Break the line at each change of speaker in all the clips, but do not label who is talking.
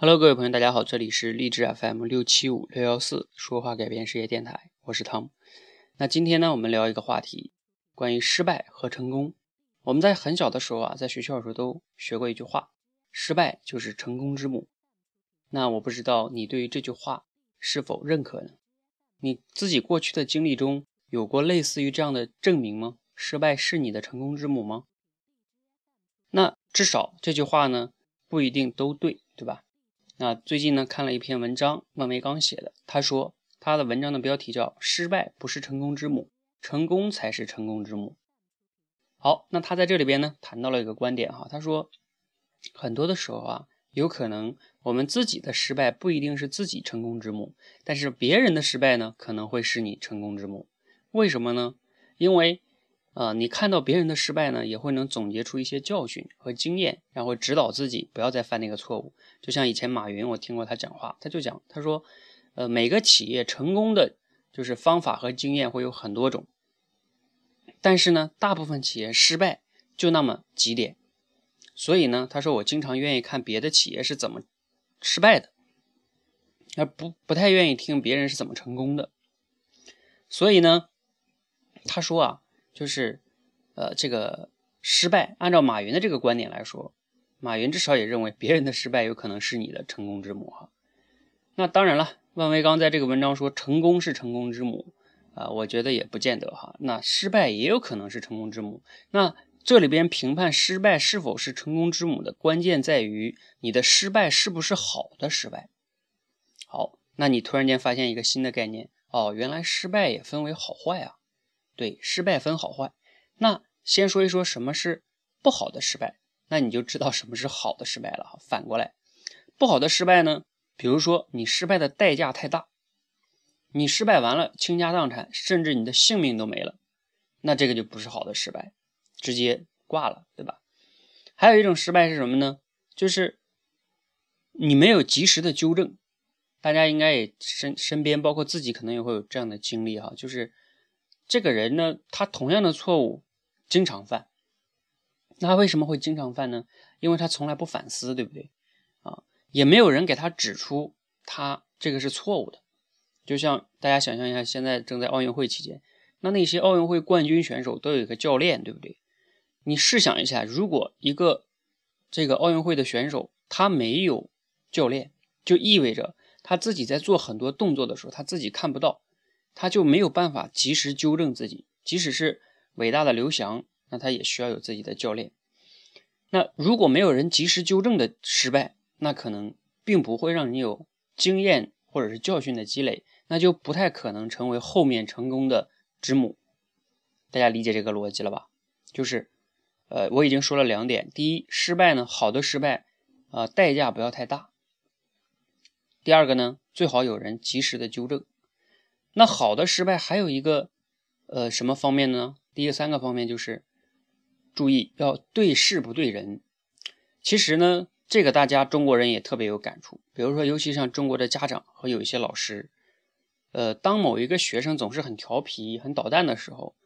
Hello，各位朋友，大家好，这里是励志 FM 六七五六幺四说话改变世界电台，我是汤姆。那今天呢，我们聊一个话题，关于失败和成功。我们在很小的时候啊，在学校的时候都学过一句话：失败就是成功之母。那我不知道你对于这句话是否认可呢？你自己过去的经历中有过类似于这样的证明吗？失败是你的成功之母吗？那至少这句话呢，不一定都对，对吧？那最近呢，看了一篇文章，万维刚写的。他说，他的文章的标题叫“失败不是成功之母，成功才是成功之母”。好，那他在这里边呢，谈到了一个观点哈。他说，很多的时候啊，有可能我们自己的失败不一定是自己成功之母，但是别人的失败呢，可能会是你成功之母。为什么呢？因为啊，你看到别人的失败呢，也会能总结出一些教训和经验，然后指导自己不要再犯那个错误。就像以前马云，我听过他讲话，他就讲，他说，呃，每个企业成功的就是方法和经验会有很多种，但是呢，大部分企业失败就那么几点。所以呢，他说我经常愿意看别的企业是怎么失败的，而不不太愿意听别人是怎么成功的。所以呢，他说啊。就是，呃，这个失败，按照马云的这个观点来说，马云至少也认为别人的失败有可能是你的成功之母哈。那当然了，万维刚在这个文章说成功是成功之母啊，我觉得也不见得哈。那失败也有可能是成功之母。那这里边评判失败是否是成功之母的关键在于你的失败是不是好的失败。好，那你突然间发现一个新的概念哦，原来失败也分为好坏啊。对，失败分好坏。那先说一说什么是不好的失败，那你就知道什么是好的失败了。反过来，不好的失败呢，比如说你失败的代价太大，你失败完了倾家荡产，甚至你的性命都没了，那这个就不是好的失败，直接挂了，对吧？还有一种失败是什么呢？就是你没有及时的纠正。大家应该也身身边，包括自己，可能也会有这样的经历哈，就是。这个人呢，他同样的错误经常犯，那为什么会经常犯呢？因为他从来不反思，对不对？啊，也没有人给他指出他这个是错误的。就像大家想象一下，现在正在奥运会期间，那那些奥运会冠军选手都有一个教练，对不对？你试想一下，如果一个这个奥运会的选手他没有教练，就意味着他自己在做很多动作的时候，他自己看不到。他就没有办法及时纠正自己，即使是伟大的刘翔，那他也需要有自己的教练。那如果没有人及时纠正的失败，那可能并不会让你有经验或者是教训的积累，那就不太可能成为后面成功的之母。大家理解这个逻辑了吧？就是，呃，我已经说了两点：第一，失败呢，好的失败，啊，代价不要太大；第二个呢，最好有人及时的纠正。那好的失败还有一个，呃，什么方面呢？第三个方面就是注意要对事不对人。其实呢，这个大家中国人也特别有感触。比如说，尤其像中国的家长和有一些老师，呃，当某一个学生总是很调皮、很捣蛋的时候，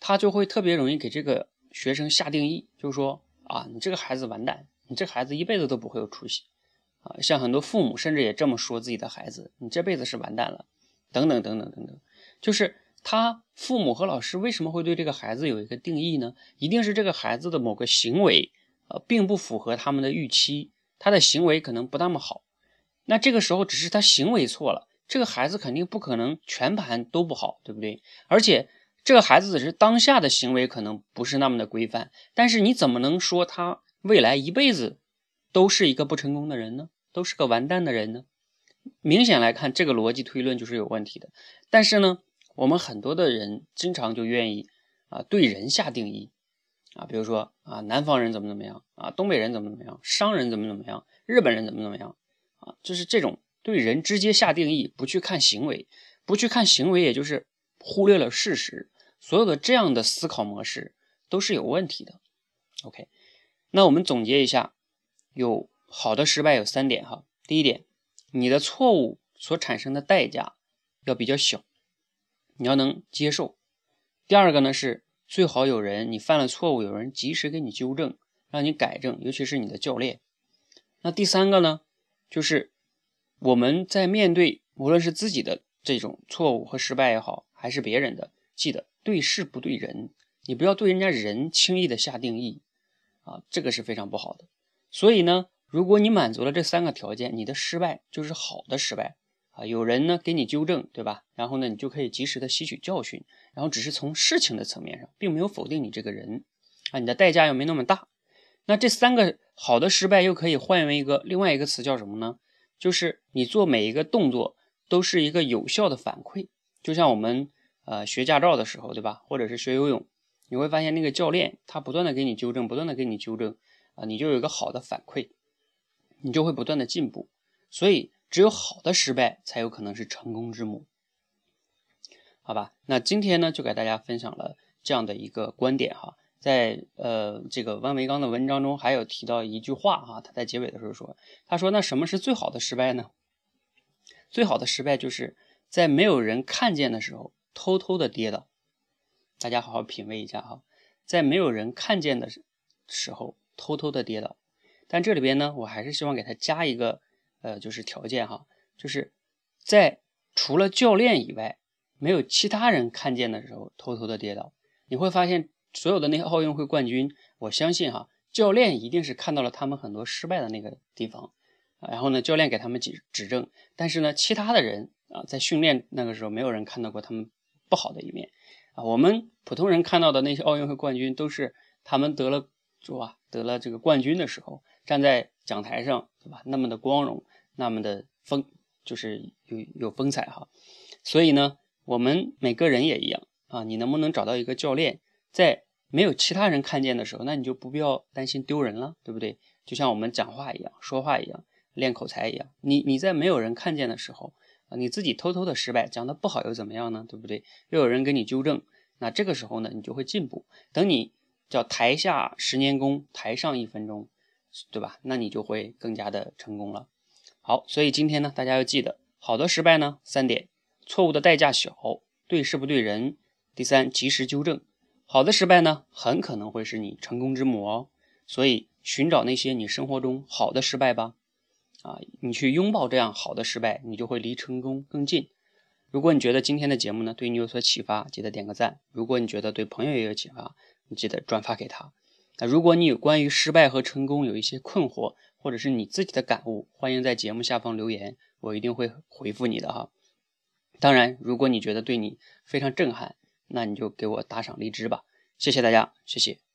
他就会特别容易给这个学生下定义，就是说啊，你这个孩子完蛋，你这孩子一辈子都不会有出息啊。像很多父母甚至也这么说自己的孩子，你这辈子是完蛋了。等等等等等等，就是他父母和老师为什么会对这个孩子有一个定义呢？一定是这个孩子的某个行为，呃，并不符合他们的预期，他的行为可能不那么好。那这个时候只是他行为错了，这个孩子肯定不可能全盘都不好，对不对？而且这个孩子只是当下的行为可能不是那么的规范，但是你怎么能说他未来一辈子都是一个不成功的人呢？都是个完蛋的人呢？明显来看，这个逻辑推论就是有问题的。但是呢，我们很多的人经常就愿意啊对人下定义啊，比如说啊南方人怎么怎么样啊，东北人怎么怎么样，商人怎么怎么样，日本人怎么怎么样啊，就是这种对人直接下定义，不去看行为，不去看行为，也就是忽略了事实。所有的这样的思考模式都是有问题的。OK，那我们总结一下，有好的失败有三点哈。第一点。你的错误所产生的代价要比较小，你要能接受。第二个呢是最好有人你犯了错误，有人及时给你纠正，让你改正，尤其是你的教练。那第三个呢，就是我们在面对无论是自己的这种错误和失败也好，还是别人的，记得对事不对人，你不要对人家人轻易的下定义啊，这个是非常不好的。所以呢，如果你满足了这三个条件，你的失败就是好的失败啊，有人呢给你纠正，对吧？然后呢，你就可以及时的吸取教训，然后只是从事情的层面上，并没有否定你这个人啊，你的代价又没那么大。那这三个好的失败又可以换为一个另外一个词叫什么呢？就是你做每一个动作都是一个有效的反馈，就像我们呃学驾照的时候，对吧？或者是学游泳，你会发现那个教练他不断的给你纠正，不断的给你纠正啊，你就有一个好的反馈，你就会不断的进步。所以只有好的失败才有可能是成功之母，好吧？那今天呢就给大家分享了这样的一个观点哈。在呃这个万维刚的文章中，还有提到一句话哈，他在结尾的时候说，他说那什么是最好的失败呢？最好的失败就是在没有人看见的时候偷偷的跌倒。大家好好品味一下哈，在没有人看见的时候偷偷的跌倒。但这里边呢，我还是希望给他加一个呃就是条件哈，就是在除了教练以外，没有其他人看见的时候偷偷的跌倒，你会发现。所有的那些奥运会冠军，我相信哈，教练一定是看到了他们很多失败的那个地方，然后呢，教练给他们指指正。但是呢，其他的人啊，在训练那个时候，没有人看到过他们不好的一面啊。我们普通人看到的那些奥运会冠军，都是他们得了是吧？得了这个冠军的时候，站在讲台上，对吧？那么的光荣，那么的风，就是有有风采哈。所以呢，我们每个人也一样啊。你能不能找到一个教练，在没有其他人看见的时候，那你就不必要担心丢人了，对不对？就像我们讲话一样，说话一样，练口才一样。你你在没有人看见的时候啊，你自己偷偷的失败，讲的不好又怎么样呢？对不对？又有人给你纠正，那这个时候呢，你就会进步。等你叫台下十年功，台上一分钟，对吧？那你就会更加的成功了。好，所以今天呢，大家要记得，好的失败呢，三点：错误的代价小，对事不对人；第三，及时纠正。好的失败呢，很可能会是你成功之母哦。所以寻找那些你生活中好的失败吧，啊，你去拥抱这样好的失败，你就会离成功更近。如果你觉得今天的节目呢对你有所启发，记得点个赞。如果你觉得对朋友也有启发，你记得转发给他。那如果你有关于失败和成功有一些困惑，或者是你自己的感悟，欢迎在节目下方留言，我一定会回复你的哈。当然，如果你觉得对你非常震撼。那你就给我打赏荔枝吧，谢谢大家，谢谢。